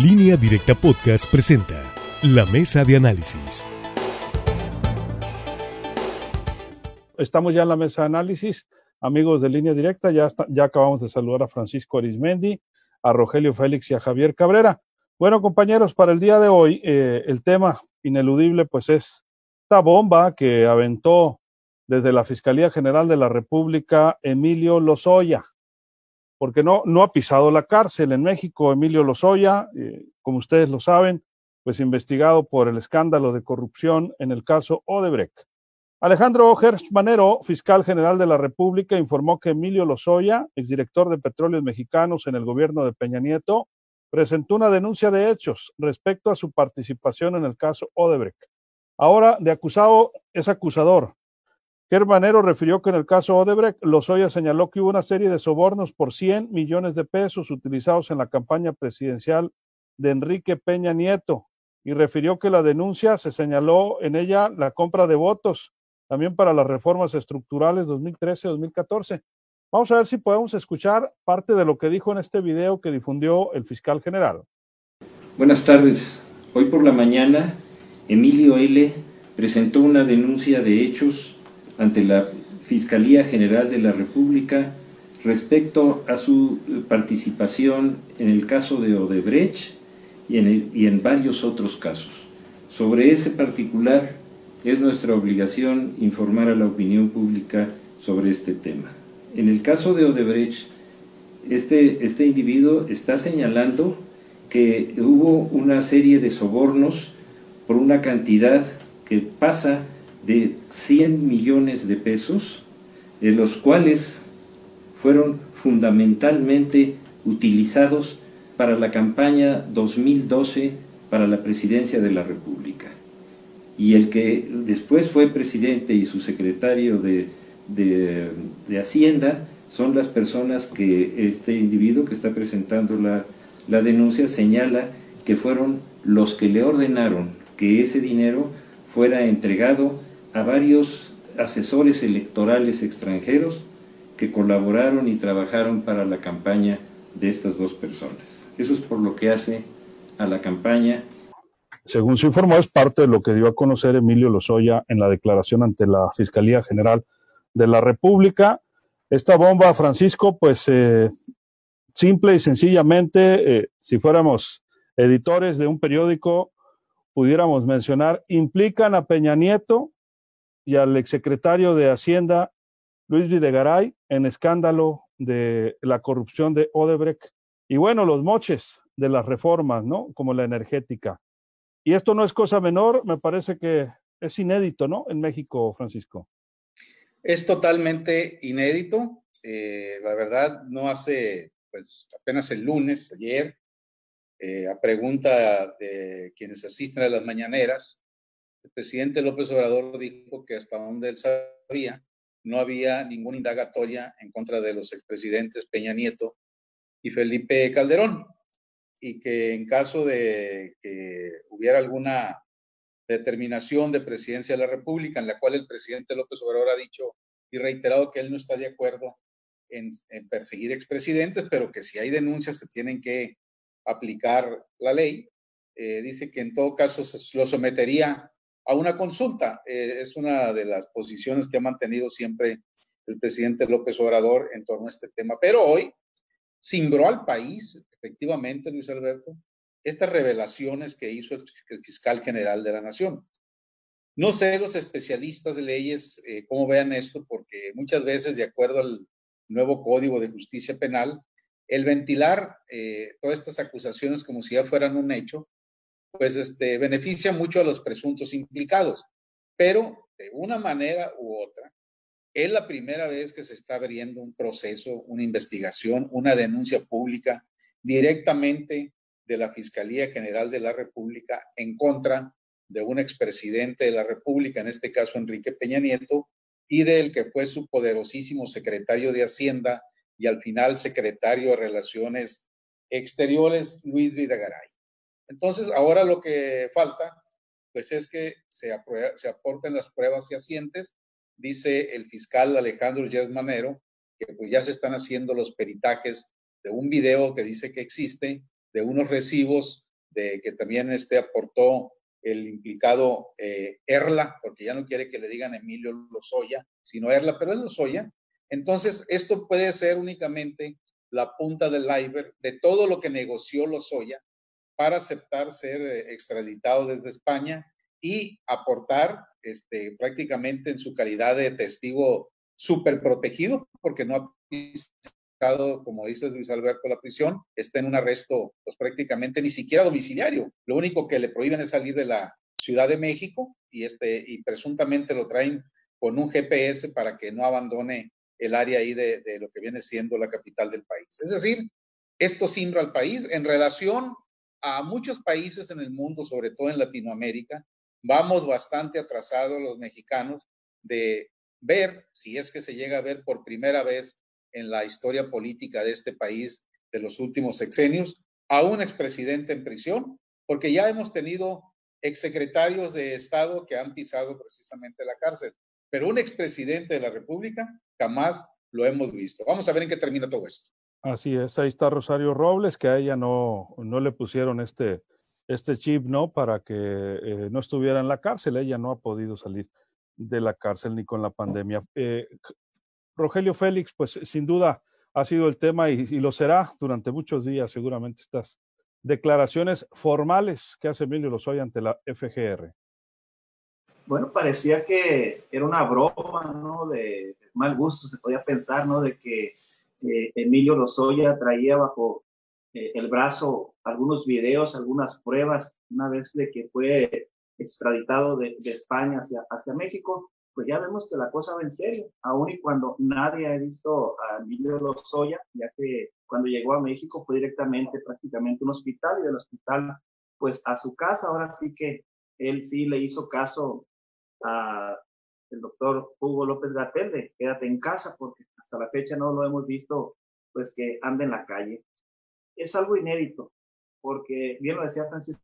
Línea Directa Podcast presenta La Mesa de Análisis. Estamos ya en la mesa de análisis. Amigos de Línea Directa, ya, acabamos de saludar a Francisco Arismendi, a Rogelio Félix y a Javier Cabrera. Bueno, compañeros, para el día de hoy, eh, el tema ineludible, pues es esta bomba que aventó desde la Fiscalía General de la República Emilio Lozoya, porque no, no ha pisado la cárcel en México, Emilio Lozoya, eh, como ustedes lo saben, pues investigado por el escándalo de corrupción en el caso Odebrecht. Alejandro Manero, fiscal general de la República, informó que Emilio Lozoya, exdirector de Petróleos Mexicanos en el gobierno de Peña Nieto, presentó una denuncia de hechos respecto a su participación en el caso Odebrecht. Ahora, de acusado es acusador. Germanero refirió que en el caso Odebrecht, Lozoya señaló que hubo una serie de sobornos por 100 millones de pesos utilizados en la campaña presidencial de Enrique Peña Nieto y refirió que la denuncia se señaló en ella la compra de votos también para las reformas estructurales 2013-2014. Vamos a ver si podemos escuchar parte de lo que dijo en este video que difundió el fiscal general. Buenas tardes. Hoy por la mañana, Emilio L. presentó una denuncia de hechos ante la Fiscalía General de la República respecto a su participación en el caso de Odebrecht y en, y en varios otros casos. Sobre ese particular, es nuestra obligación informar a la opinión pública sobre este tema. En el caso de Odebrecht, este, este individuo está señalando que hubo una serie de sobornos por una cantidad que pasa de 100 millones de pesos, de los cuales fueron fundamentalmente utilizados para la campaña 2012 para la presidencia de la República. Y el que después fue presidente y su secretario de, de, Hacienda son las personas que este individuo que está presentando la, la denuncia señala que fueron los que le ordenaron que ese dinero fuera entregado a varios asesores electorales extranjeros que colaboraron y trabajaron para la campaña de estas dos personas. Eso es por lo que hace a la campaña. Según se informó, es parte de lo que dio a conocer Emilio Lozoya en la declaración ante la Fiscalía General de la República. Esta bomba, Francisco, pues eh, simple y sencillamente, eh, si fuéramos editores de un periódico, pudiéramos mencionar, implican a Peña Nieto y al exsecretario de Hacienda, Luis Videgaray, en escándalo de la corrupción de Odebrecht. Y bueno, los moches de las reformas, ¿no? Como la energética. Y esto no es cosa menor, me parece que es inédito, ¿no? En México, Francisco. Es totalmente inédito. Eh, la verdad, no hace, pues apenas el lunes, ayer, eh, a pregunta de quienes asisten a las mañaneras, el presidente López Obrador dijo que hasta donde él sabía, no había ninguna indagatoria en contra de los expresidentes Peña Nieto y Felipe Calderón, y que en caso de que hubiera alguna determinación de presidencia de la República, en la cual el presidente López Obrador ha dicho y reiterado que él no está de acuerdo en, perseguir expresidentes, pero que si hay denuncias se tienen que aplicar la ley. Eh, dice que en todo caso se lo sometería a una consulta. Eh, es una de las posiciones que ha mantenido siempre el presidente López Obrador en torno a este tema. Pero hoy cimbró al país, efectivamente, Luis Alberto, estas revelaciones que hizo el fiscal general de la Nación. No sé los especialistas de leyes eh, cómo vean esto, porque muchas veces, de acuerdo al nuevo Código de Justicia Penal, el ventilar eh, todas estas acusaciones como si ya fueran un hecho, pues este, beneficia mucho a los presuntos implicados. Pero de una manera u otra, es la primera vez que se está abriendo un proceso, una investigación, una denuncia pública directamente de la Fiscalía General de la República en contra de un expresidente de la República, en este caso Enrique Peña Nieto, y del que fue su poderosísimo secretario de Hacienda y al final secretario de Relaciones Exteriores, Luis Vidagaray. Entonces, ahora lo que falta, pues es que se, aporten las pruebas fehacientes, dice el fiscal Alejandro Yes Manero, que pues ya se están haciendo los peritajes de un video que dice que existe de unos recibos de que también este aportó el implicado eh, Erla, porque ya no quiere que le digan Emilio Lozoya, sino Erla, pero es Lozoya. Entonces, esto puede ser únicamente la punta del iceberg de todo lo que negoció Lozoya para aceptar ser eh, extraditado desde España y aportar este, prácticamente en su calidad de testigo súper protegido, porque no ha estado, como dice Luis Alberto, la prisión, está en un arresto pues, prácticamente ni siquiera domiciliario. Lo único que le prohíben es salir de la Ciudad de México y, este, y presuntamente lo traen con un GPS para que no abandone el área ahí de, de lo que viene siendo la capital del país. Es decir, esto simbra al país en relación a muchos países en el mundo, sobre todo en Latinoamérica, vamos bastante atrasados los mexicanos de ver, si es que se llega a ver por primera vez en la historia política de este país de los últimos sexenios, a un expresidente en prisión, porque ya hemos tenido exsecretarios de Estado que han pisado precisamente la cárcel, pero un expresidente de la República jamás lo hemos visto. Vamos a ver en qué termina todo esto. Así es, ahí está Rosario Robles, que a ella no, no le pusieron este, este chip, ¿no? Para que eh, no estuviera en la cárcel. Ella no ha podido salir de la cárcel ni con la pandemia. Eh, Rogelio Félix, pues sin duda ha sido el tema y, lo será durante muchos días, seguramente, estas declaraciones formales que hace Emilio Lozoya ante la FGR. Bueno, parecía que era una broma, ¿no? De mal gusto, se podía pensar, ¿no? De que eh, Emilio Lozoya traía bajo eh, el brazo algunos videos, algunas pruebas, una vez de que fue extraditado de, España hacia, México, pues ya vemos que la cosa va en serio, aun y cuando nadie ha visto a Emilio Lozoya, ya que cuando llegó a México fue directamente prácticamente un hospital y del hospital pues a su casa, ahora sí que él sí le hizo caso a el doctor Hugo López Gatel de quédate en casa porque hasta la fecha no lo hemos visto pues que ande en la calle es algo inédito, porque bien lo decía Francisco,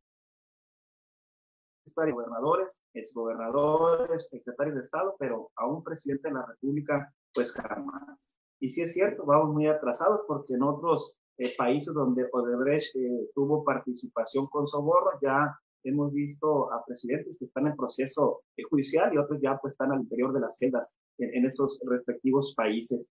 gobernadores, exgobernadores, secretarios de Estado, pero a un presidente de la República, pues jamás. Y sí es cierto, vamos muy atrasados porque en otros eh, países donde Odebrecht eh, tuvo participación con soborno, ya hemos visto a presidentes que están en proceso judicial y otros ya pues están al interior de las celdas en esos respectivos países.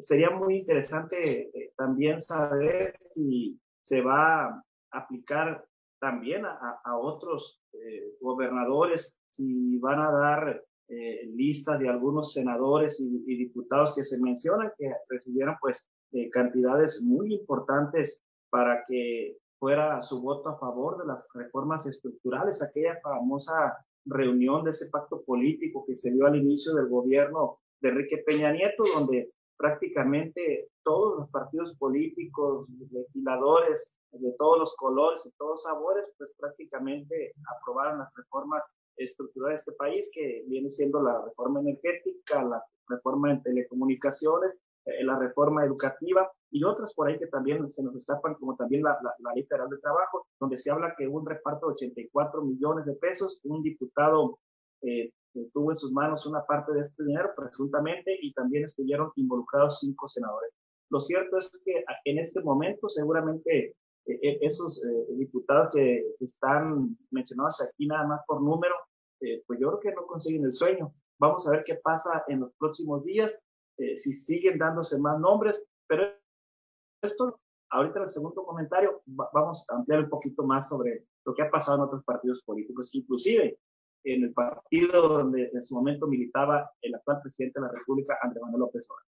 Sería muy interesante eh, también saber si se va a aplicar también a, otros eh, gobernadores, si van a dar eh, lista de algunos senadores y, diputados que se mencionan que recibieron pues cantidades muy importantes para que fuera su voto a favor de las reformas estructurales, aquella famosa reunión de ese pacto político que se dio al inicio del gobierno de Enrique Peña Nieto, donde prácticamente todos los partidos políticos, legisladores de todos los colores y todos sabores, pues prácticamente aprobaron las reformas estructurales de este país, que viene siendo la reforma energética, la reforma en telecomunicaciones, eh, la reforma educativa y otras por ahí que también se nos escapan, como también la, la, ley federal de trabajo, donde se habla que un reparto de 84 millones de pesos, un diputado eh, tuvo en sus manos una parte de este dinero, presuntamente, y también estuvieron involucrados cinco senadores. Lo cierto es que en este momento seguramente eh, eh, esos eh, diputados que están mencionados aquí nada más por número, pues yo creo que no consiguen el sueño. Vamos a ver qué pasa en los próximos días, si siguen dándose más nombres, pero esto, ahorita en el segundo comentario, vamos a ampliar un poquito más sobre lo que ha pasado en otros partidos políticos, inclusive en el partido donde en su momento militaba el actual presidente de la República, Andrés Manuel López Obrador.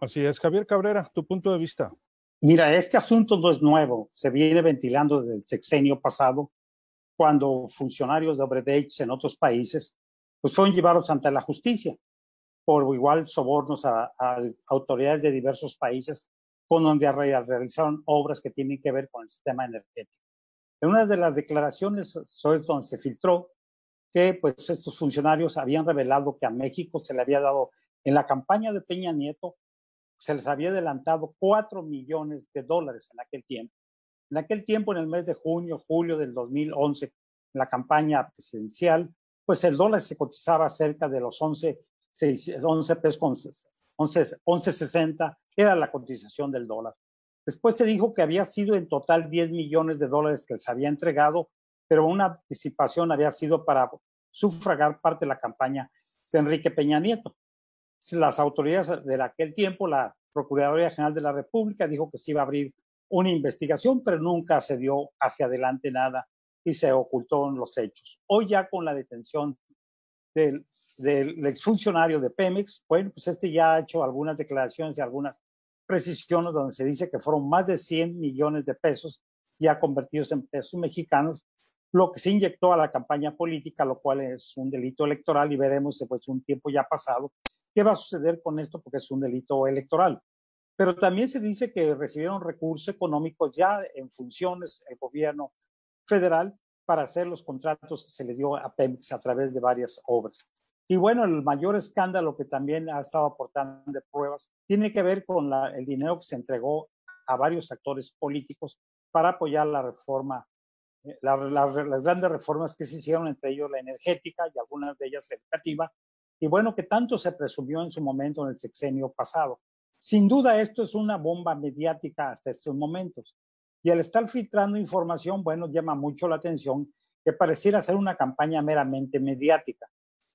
Así es, Javier Cabrera, tu punto de vista. Mira, este asunto no es nuevo, se viene ventilando desde el sexenio pasado, cuando funcionarios de Obredech en otros países pues fueron llevados ante la justicia por igual sobornos a, a autoridades de diversos países con donde realizaron obras que tienen que ver con el sistema energético. En una de las declaraciones, eso es donde se filtró que pues estos funcionarios habían revelado que a México se le había dado en la campaña de Peña Nieto se les había adelantado 4 millones de dólares en aquel tiempo. En aquel tiempo, en el mes de junio, julio del 2011, en la campaña presidencial, pues el dólar se cotizaba cerca de los 11, 11 pesos con 11, 11.60 era la cotización del dólar. Después se dijo que había sido en total 10 millones de dólares que se había entregado, pero una anticipación había sido para sufragar parte de la campaña de Enrique Peña Nieto. Las autoridades de aquel tiempo, la Procuraduría General de la República, dijo que se iba a abrir una investigación, pero nunca se dio hacia adelante nada y se ocultó los hechos. Hoy ya con la detención del, del exfuncionario de Pemex, bueno, pues este ya ha hecho algunas declaraciones y algunas precisiones donde se dice que fueron más de 100 millones de pesos ya convertidos en pesos mexicanos, lo que se inyectó a la campaña política, lo cual es un delito electoral y veremos después de un tiempo ya pasado qué va a suceder con esto porque es un delito electoral. Pero también se dice que recibieron recursos económicos ya en funciones el gobierno federal para hacer los contratos se le dio a Pemex a través de varias obras. Y bueno, el mayor escándalo que también ha estado aportando de pruebas tiene que ver con la, el dinero que se entregó a varios actores políticos para apoyar la reforma, eh, la, la, las grandes reformas que se hicieron, entre ellos la energética y algunas de ellas educativa, y bueno, que tanto se presumió en su momento en el sexenio pasado. Sin duda, esto es una bomba mediática hasta estos momentos. Y al estar filtrando información, bueno, llama mucho la atención que pareciera ser una campaña meramente mediática.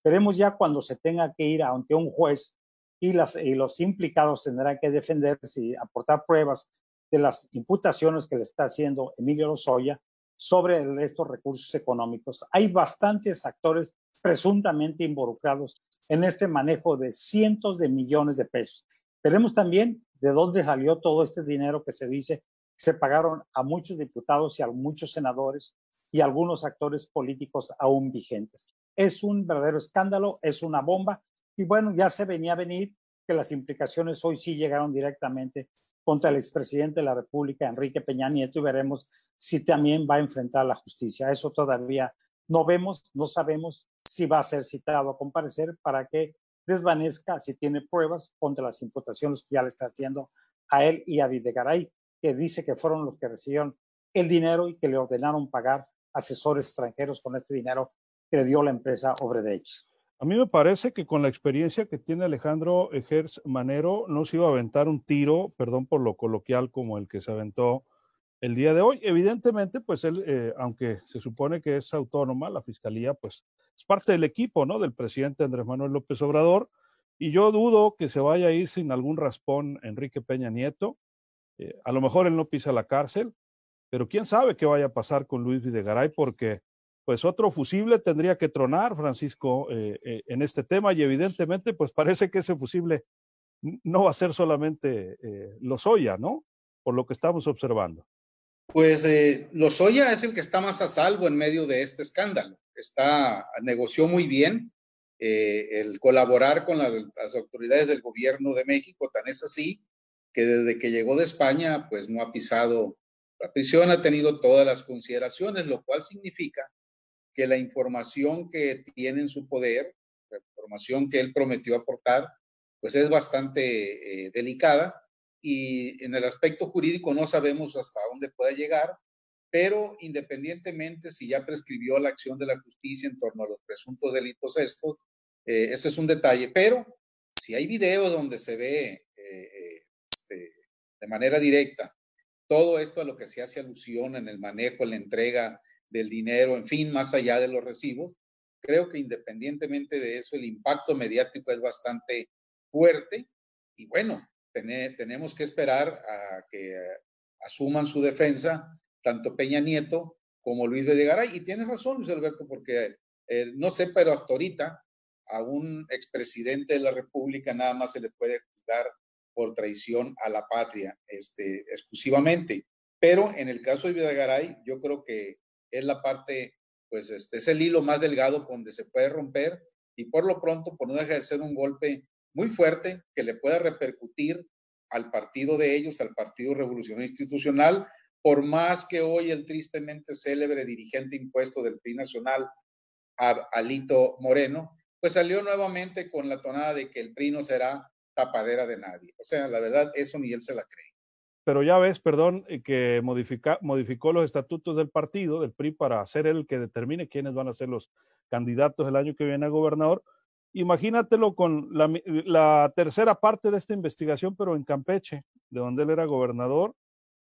Veremos ya cuando se tenga que ir ante un juez y, los implicados tendrán que defenderse y aportar pruebas de las imputaciones que le está haciendo Emilio Lozoya sobre estos recursos económicos. Hay bastantes actores presuntamente involucrados en este manejo de cientos de millones de pesos. Veremos también de dónde salió todo este dinero que se dice se pagaron a muchos diputados y a muchos senadores y a algunos actores políticos aún vigentes. Es un verdadero escándalo, es una bomba y bueno, ya se venía a venir que las implicaciones hoy sí llegaron directamente contra el expresidente de la República, Enrique Peña Nieto, y veremos si también va a enfrentar la justicia. Eso todavía no vemos, no sabemos si va a ser citado a comparecer para que desvanezca si tiene pruebas contra las imputaciones que ya le está haciendo a él y a Videgaray, que dice que fueron los que recibieron el dinero y que le ordenaron pagar asesores extranjeros con este dinero que dio la empresa Obredech. A mí me parece que con la experiencia que tiene Alejandro Ejers Manero no se iba a aventar un tiro, perdón por lo coloquial, como el que se aventó el día de hoy. Evidentemente, pues él, eh, aunque se supone que es autónoma, la fiscalía, pues es parte del equipo, ¿no? Del presidente Andrés Manuel López Obrador. Y yo dudo que se vaya a ir sin algún raspón Enrique Peña Nieto. Eh, a lo mejor él no pisa la cárcel, pero quién sabe qué vaya a pasar con Luis Videgaray, porque pues otro fusible tendría que tronar, Francisco, eh, eh, en este tema, y evidentemente, pues parece que ese fusible no va a ser solamente eh, Lozoya, ¿no? Por lo que estamos observando. Pues eh, Lozoya es el que está más a salvo en medio de este escándalo. Está, negoció muy bien el colaborar con la, las autoridades del gobierno de México, tan es así que desde que llegó de España, pues no ha pisado la prisión, ha tenido todas las consideraciones, lo cual significa que la información que tiene en su poder, la información que él prometió aportar, pues es bastante eh, delicada y en el aspecto jurídico no sabemos hasta dónde pueda llegar, pero independientemente si ya prescribió la acción de la justicia en torno a los presuntos delitos estos, eh, es un detalle, pero si hay video donde se ve eh, este, de manera directa. Todo esto a lo que se hace alusión en el manejo, en la entrega del dinero, en fin, más allá de los recibos, creo que independientemente de eso, el impacto mediático es bastante fuerte y bueno, tenemos que esperar a que asuman su defensa tanto Peña Nieto como Luis Videgaray. Y tienes razón, Luis Alberto, porque eh, no sé, pero hasta ahorita a un expresidente de la República nada más se le puede juzgar por traición a la patria este, exclusivamente. Pero en el caso de Videgaray, yo creo que es la parte, pues este, es el hilo más delgado donde se puede romper y por lo pronto, por no dejar de ser un golpe muy fuerte que le pueda repercutir al partido de ellos, al Partido Revolucionario Institucional, por más que hoy el tristemente célebre dirigente impuesto del PRI Nacional, Alito Moreno, pues salió nuevamente con la tonada de que el PRI no será tapadera de nadie. O sea, la verdad, eso ni él se la cree. Pero ya ves, perdón, eh, que modifica, modificó los estatutos del partido, del PRI, para ser el que determine quiénes van a ser los candidatos el año que viene a gobernador. Imagínatelo con la, tercera parte de esta investigación, pero en Campeche, de donde él era gobernador,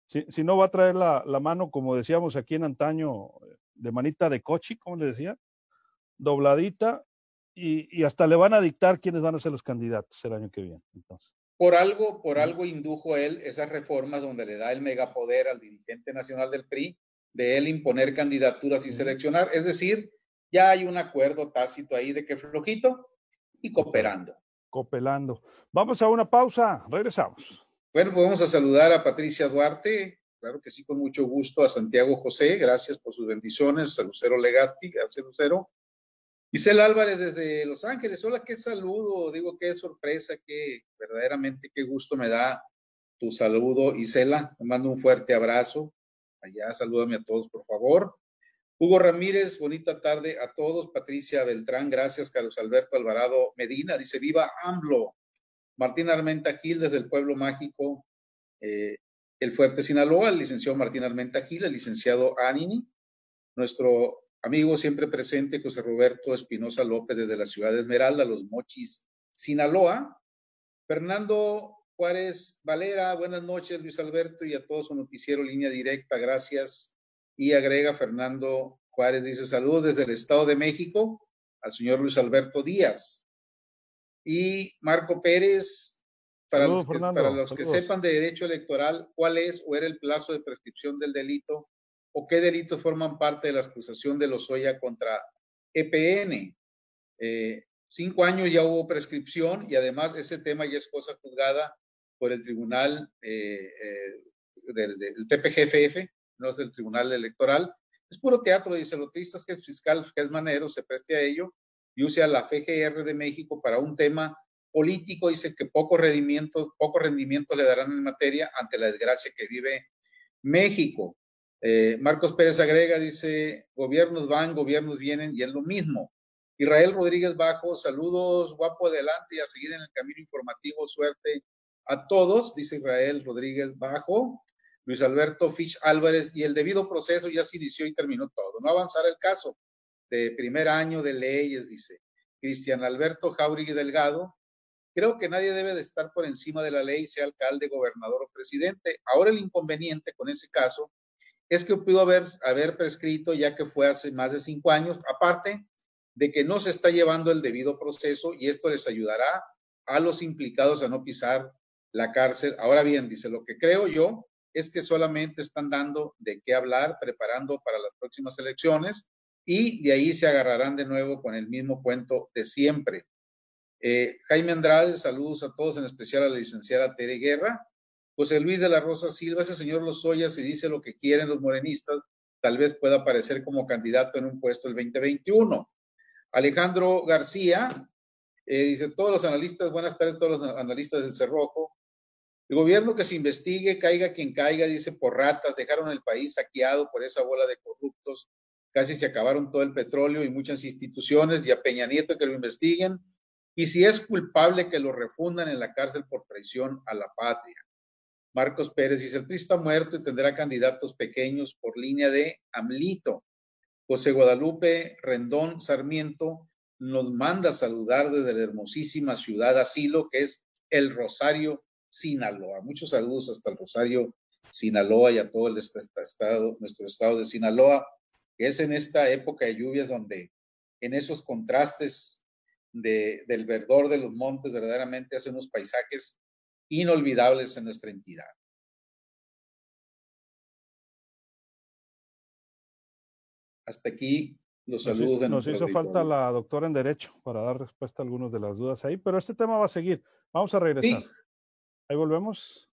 Si, no va a traer la, la, mano, como decíamos aquí en antaño, de manita de cochi, como le decía, dobladita, y, y, hasta le van a dictar quiénes van a ser los candidatos el año que viene. Entonces. Por algo, por algo indujo él esas reformas donde le da el megapoder al dirigente nacional del PRI de él imponer candidaturas y seleccionar. Es decir, ya hay un acuerdo tácito ahí de que flojito y cooperando. Cooperando. Vamos a una pausa, regresamos. Bueno, pues vamos a saludar a Patricia Duarte, claro que sí, con mucho gusto, a Santiago José, gracias por sus bendiciones, a Lucero Legazpi, gracias Lucero. Isel Álvarez desde Los Ángeles, hola, qué saludo, digo qué sorpresa, qué verdaderamente qué gusto me da tu saludo, Isela, te mando un fuerte abrazo, allá salúdame a todos, por favor. Hugo Ramírez, bonita tarde a todos. Patricia Beltrán, gracias. Carlos Alberto Alvarado Medina, dice viva AMLO. Martín Armenta Gil, desde el Pueblo Mágico, eh, el Fuerte Sinaloa, el licenciado Martín Armenta Gil, el licenciado Anini, nuestro amigo siempre presente, José Roberto Espinosa López, desde la ciudad de Esmeralda, Los Mochis, Sinaloa. Fernando Juárez Valera, buenas noches, Luis Alberto, y a todos su noticiero Línea Directa, gracias. Y agrega Fernando Juárez, dice saludos desde el Estado de México al señor Luis Alberto Díaz. Y Marco Pérez, para los, que, Fernando, para los que sepan de derecho electoral, ¿cuál es o era el plazo de prescripción del delito? ¿O qué delitos forman parte de la acusación de Lozoya contra EPN? Eh, cinco años ya hubo prescripción y además ese tema ya es cosa juzgada por el tribunal eh, eh, del, del TPGFF, no es el tribunal electoral. Es puro teatro, dice lo triste es que el fiscal, que es Manero, se preste a ello y use a la FGR de México para un tema político, dice que poco rendimiento, poco rendimiento le darán en materia ante la desgracia que vive México. Eh, Marcos Pérez agrega, dice, gobiernos van, gobiernos vienen y es lo mismo. Israel Rodríguez Bajo, saludos, guapo adelante y a seguir en el camino informativo, suerte a todos, dice Israel Rodríguez Bajo. Luis Alberto Fitch Álvarez, y el debido proceso ya se inició y terminó todo. No avanzará el caso de primer año de leyes, dice Cristian Alberto Jauregui Delgado. Creo que nadie debe de estar por encima de la ley, sea alcalde, gobernador o presidente. Ahora el inconveniente con ese caso es que pudo haber, haber prescrito ya que fue hace más de cinco años, aparte de que no se está llevando el debido proceso y esto les ayudará a los implicados a no pisar la cárcel. Ahora bien, dice, lo que creo yo es que solamente están dando de qué hablar, preparando para las próximas elecciones y de ahí se agarrarán de nuevo con el mismo cuento de siempre. Eh, Jaime Andrade, saludos a todos, en especial a la licenciada Tere Guerra. José Luis de la Rosa Silva, ese señor Lozoya, si dice lo que quieren los morenistas, tal vez pueda aparecer como candidato en un puesto el 2021. Alejandro García, eh, dice, todos los analistas, buenas tardes, todos los analistas del Cerrojo. El gobierno que se investigue, caiga quien caiga, dice, por ratas, dejaron el país saqueado por esa bola de corruptos, casi se acabaron todo el petróleo y muchas instituciones, y a Peña Nieto que lo investiguen, y si es culpable que lo refundan en la cárcel por traición a la patria. Marcos Pérez dice, el PRI está muerto y tendrá candidatos pequeños por línea de Amlito. José Guadalupe Rendón Sarmiento nos manda saludar desde la hermosísima ciudad asilo que es el Rosario, Sinaloa. Muchos saludos hasta el Rosario, Sinaloa y a todo el estado, nuestro estado de Sinaloa, que es en esta época de lluvias donde en esos contrastes de, del verdor de los montes verdaderamente hace unos paisajes inolvidables en nuestra entidad. Hasta aquí los Nos saludos hizo, de nos hizo falta la doctora en Derecho para dar respuesta a algunas de las dudas ahí, pero este tema va a seguir. Vamos a regresar. Sí, Ahí volvemos.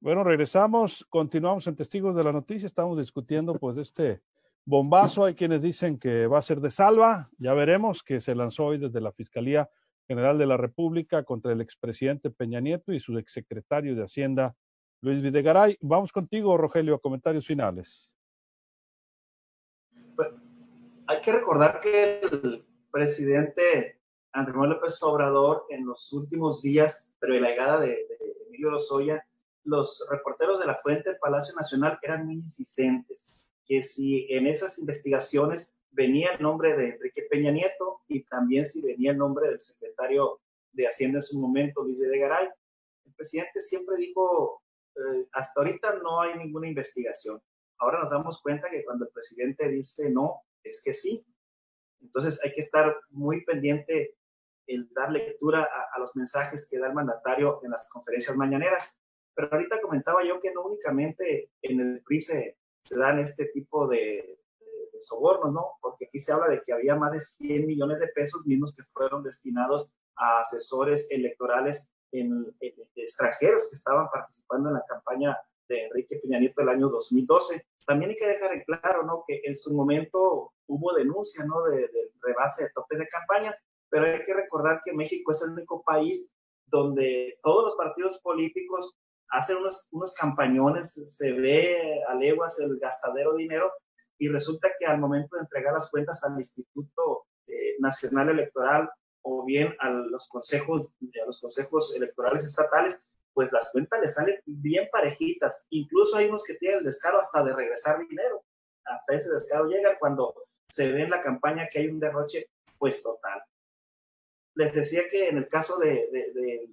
Bueno, regresamos, continuamos en Testigos de la Noticia, estamos discutiendo pues este bombazo, hay quienes dicen que va a ser de salva, ya veremos, que se lanzó hoy desde la Fiscalía General de la República contra el expresidente Peña Nieto y su exsecretario de Hacienda, Luis Videgaray. Vamos contigo, Rogelio, a comentarios finales. Pues, hay que recordar que el presidente Andrés Manuel López Obrador en los últimos días, pero la llegada de, de Emilio Lozoya, los reporteros de la fuente del Palacio Nacional eran muy insistentes, que si en esas investigaciones venía el nombre de Enrique Peña Nieto y también si venía el nombre del secretario de Hacienda en su momento, Luis Videgaray, el presidente siempre dijo eh, hasta ahorita no hay ninguna investigación. Ahora nos damos cuenta que cuando el presidente dice no, es que sí. Entonces hay que estar muy pendiente en dar lectura a, los mensajes que da el mandatario en las conferencias mañaneras. Pero ahorita comentaba yo que no únicamente en el PRI se, dan este tipo de, de, sobornos, ¿no? Porque aquí se habla de que había más de 100 millones de pesos mismos que fueron destinados a asesores electorales en, extranjeros que estaban participando en la campaña de Enrique Peña Nieto el año 2012. También hay que dejar en claro, ¿no? Que en su momento hubo denuncia, ¿no? De, del rebase de tope de campaña, pero hay que recordar que México es el único país donde todos los partidos políticos hacen unos, unos campañones, se ve a leguas el gastadero de dinero y resulta que al momento de entregar las cuentas al Instituto eh, Nacional Electoral o bien a los consejos, a los consejos electorales estatales, pues las cuentas les salen bien parejitas. Incluso hay unos que tienen el descaro hasta de regresar dinero. Hasta ese descaro llega cuando se ve en la campaña que hay un derroche, pues total. Les decía que en el caso de, de,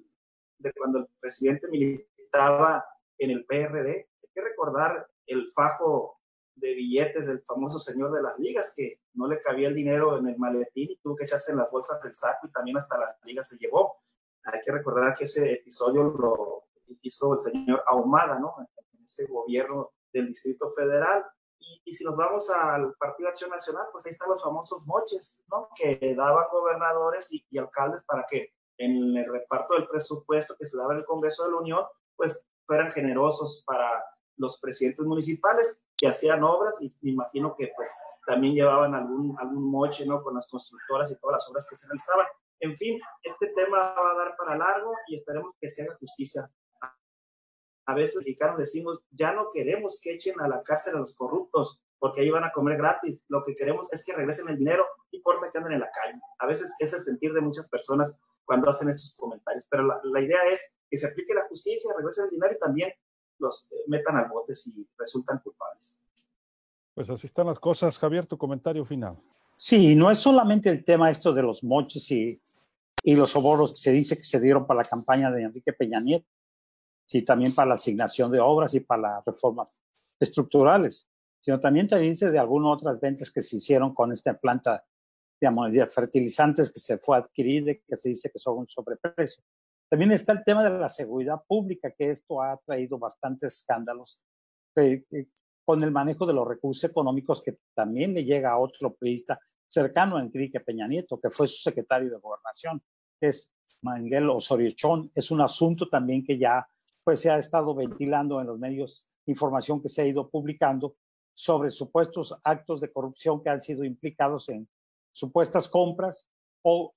de cuando el presidente militaba en el PRD, hay que recordar el fajo de billetes del famoso señor de las ligas, que no le cabía el dinero en el maletín y tuvo que echarse en las bolsas del saco y también hasta las ligas se llevó. Hay que recordar que ese episodio lo hizo el señor Ahumada, ¿no? En este gobierno del Distrito Federal. Y, si nos vamos al Partido Acción Nacional, pues ahí están los famosos moches, ¿no? Que daban gobernadores y, y alcaldes para que en el reparto del presupuesto que se daba en el Congreso de la Unión, pues fueran generosos para los presidentes municipales que hacían obras y me imagino que pues también llevaban algún, algún moche, ¿no? Con las constructoras y todas las obras que se realizaban. En fin, este tema va a dar para largo y esperemos que se haga justicia. A veces los mexicanos decimos, ya no queremos que echen a la cárcel a los corruptos porque ahí van a comer gratis. Lo que queremos es que regresen el dinero, no importa que anden en la calle. A veces es el sentir de muchas personas cuando hacen estos comentarios, pero la, la idea es que se aplique la justicia, regresen el dinero y también los eh, metan al bote si resultan culpables. Pues así están las cosas. Javier, tu comentario final. Sí, no es solamente el tema esto de los moches y, y los sobornos que se dice que se dieron para la campaña de Enrique Peña Nieto, sino también para la asignación de obras y para las reformas estructurales, sino también te dice de algunas otras ventas que se hicieron con esta planta digamos, de fertilizantes que se fue a adquirir, que se dice que son un sobreprecio. También está el tema de la seguridad pública, que esto ha traído bastantes escándalos con el manejo de los recursos económicos que también le llega a otro periodista cercano a Enrique Peña Nieto, que fue su secretario de gobernación, que es Manguel Osorio Chón. Es un asunto también que ya pues, se ha estado ventilando en los medios, información que se ha ido publicando sobre supuestos actos de corrupción que han sido implicados en supuestas compras o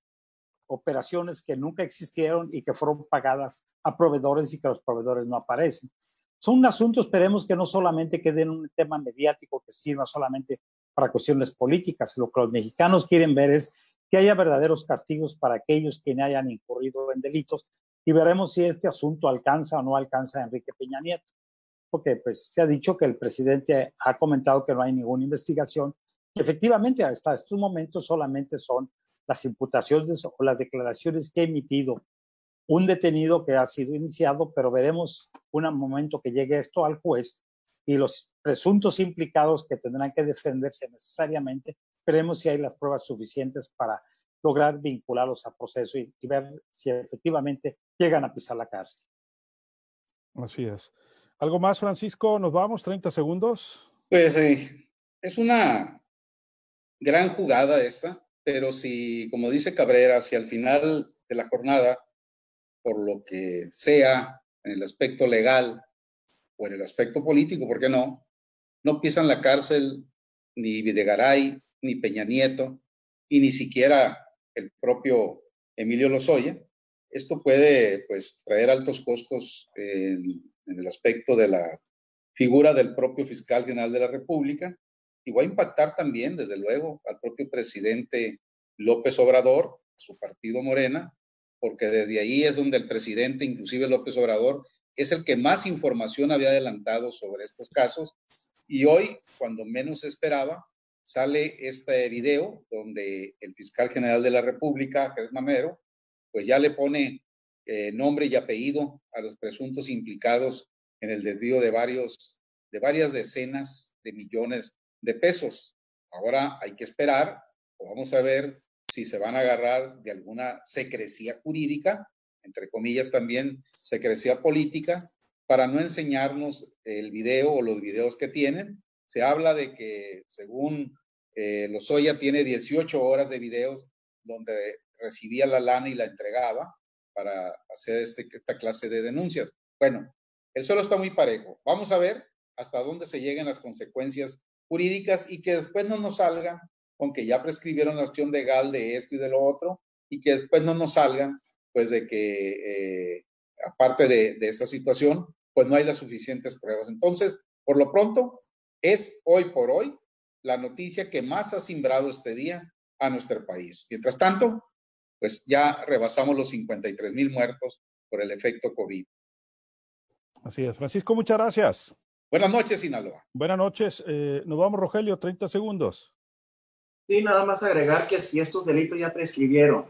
operaciones que nunca existieron y que fueron pagadas a proveedores y que los proveedores no aparecen. Son un asunto, esperemos que no solamente quede en un tema mediático que sirva solamente para cuestiones políticas. Lo que los mexicanos quieren ver es que haya verdaderos castigos para aquellos que hayan incurrido en delitos y veremos si este asunto alcanza o no alcanza a Enrique Peña Nieto. Porque pues, se ha dicho que el presidente ha comentado que no hay ninguna investigación. efectivamente, hasta estos momentos solamente son las imputaciones o las declaraciones que ha emitido un detenido que ha sido iniciado, pero veremos un momento que llegue esto al juez y los presuntos implicados que tendrán que defenderse necesariamente, veremos si hay las pruebas suficientes para lograr vincularlos a proceso y, ver si efectivamente llegan a pisar la cárcel. Así es. ¿Algo más, Francisco? Nos vamos, 30 segundos. Pues eh, es una gran jugada esta pero si, como dice Cabrera, si al final de la jornada, por lo que sea, en el aspecto legal o en el aspecto político, ¿por qué no? No pisan la cárcel ni Videgaray, ni Peña Nieto, y ni siquiera el propio Emilio Lozoya. Esto puede, pues, traer altos costos en, en el aspecto de la figura del propio fiscal general de la República, y va a impactar también, desde luego, al propio presidente López Obrador, su partido Morena, porque desde ahí es donde el presidente, inclusive López Obrador, es el que más información había adelantado sobre estos casos. Y hoy, cuando menos esperaba, sale este video donde el fiscal general de la República, Jesús Mamero, pues ya le pone eh, nombre y apellido a los presuntos implicados en el desvío de, varios, de varias decenas de millones de pesos. Ahora hay que esperar o vamos a ver si se van a agarrar de alguna secrecía jurídica, entre comillas también secrecía política, para no enseñarnos el video o los videos que tienen. Se habla de que según eh, Lozoya tiene 18 horas de videos donde recibía la lana y la entregaba para hacer este, esta clase de denuncias. Bueno, el suelo está muy parejo. Vamos a ver hasta dónde se lleguen las consecuencias jurídicas y que después no nos salgan con que ya prescribieron la acción legal de esto y de lo otro y que después no nos salgan pues de que eh, aparte de, de esta situación pues no hay las suficientes pruebas. Entonces, por lo pronto, es hoy por hoy la noticia que más ha simbrado este día a nuestro país. Mientras tanto, pues ya rebasamos los 53 mil muertos por el efecto COVID. Así es. Francisco, muchas gracias. Buenas noches, Sinaloa. Buenas noches. Eh, nos vamos, Rogelio, 30 segundos. Sí, nada más agregar que si estos delitos ya prescribieron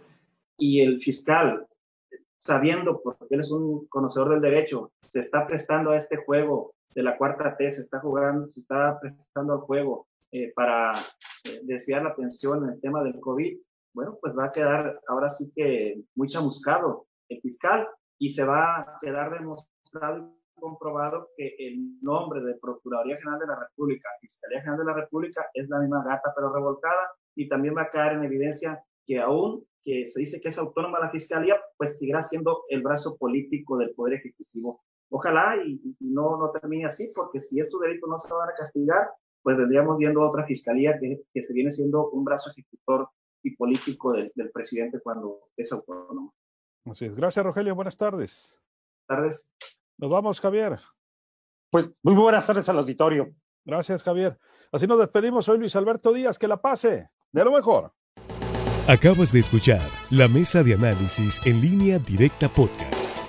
y el fiscal, sabiendo, porque él es un conocedor del derecho, se está prestando a este juego de la cuarta T, se está jugando, se está prestando al juego eh, para eh, desviar la atención en el tema del COVID, bueno, pues va a quedar ahora sí que muy chamuscado el fiscal y se va a quedar demostrado comprobado que el nombre de Procuraduría General de la República, Fiscalía General de la República, es la misma gata pero revolcada y también va a caer en evidencia que aún que se dice que es autónoma la Fiscalía, pues seguirá siendo el brazo político del Poder Ejecutivo. Ojalá y, no, no termine así, porque si estos delitos no se van a castigar, pues vendríamos viendo otra Fiscalía que, que se viene siendo un brazo ejecutor y político del, presidente cuando es autónomo. Así es. Gracias, Rogelio. Buenas tardes. Tardes. Nos vamos, Javier. Pues muy buenas tardes al auditorio. Gracias, Javier. Así nos despedimos. Soy Luis Alberto Díaz. Que la pase. De lo mejor. Acabas de escuchar la mesa de análisis en línea directa podcast.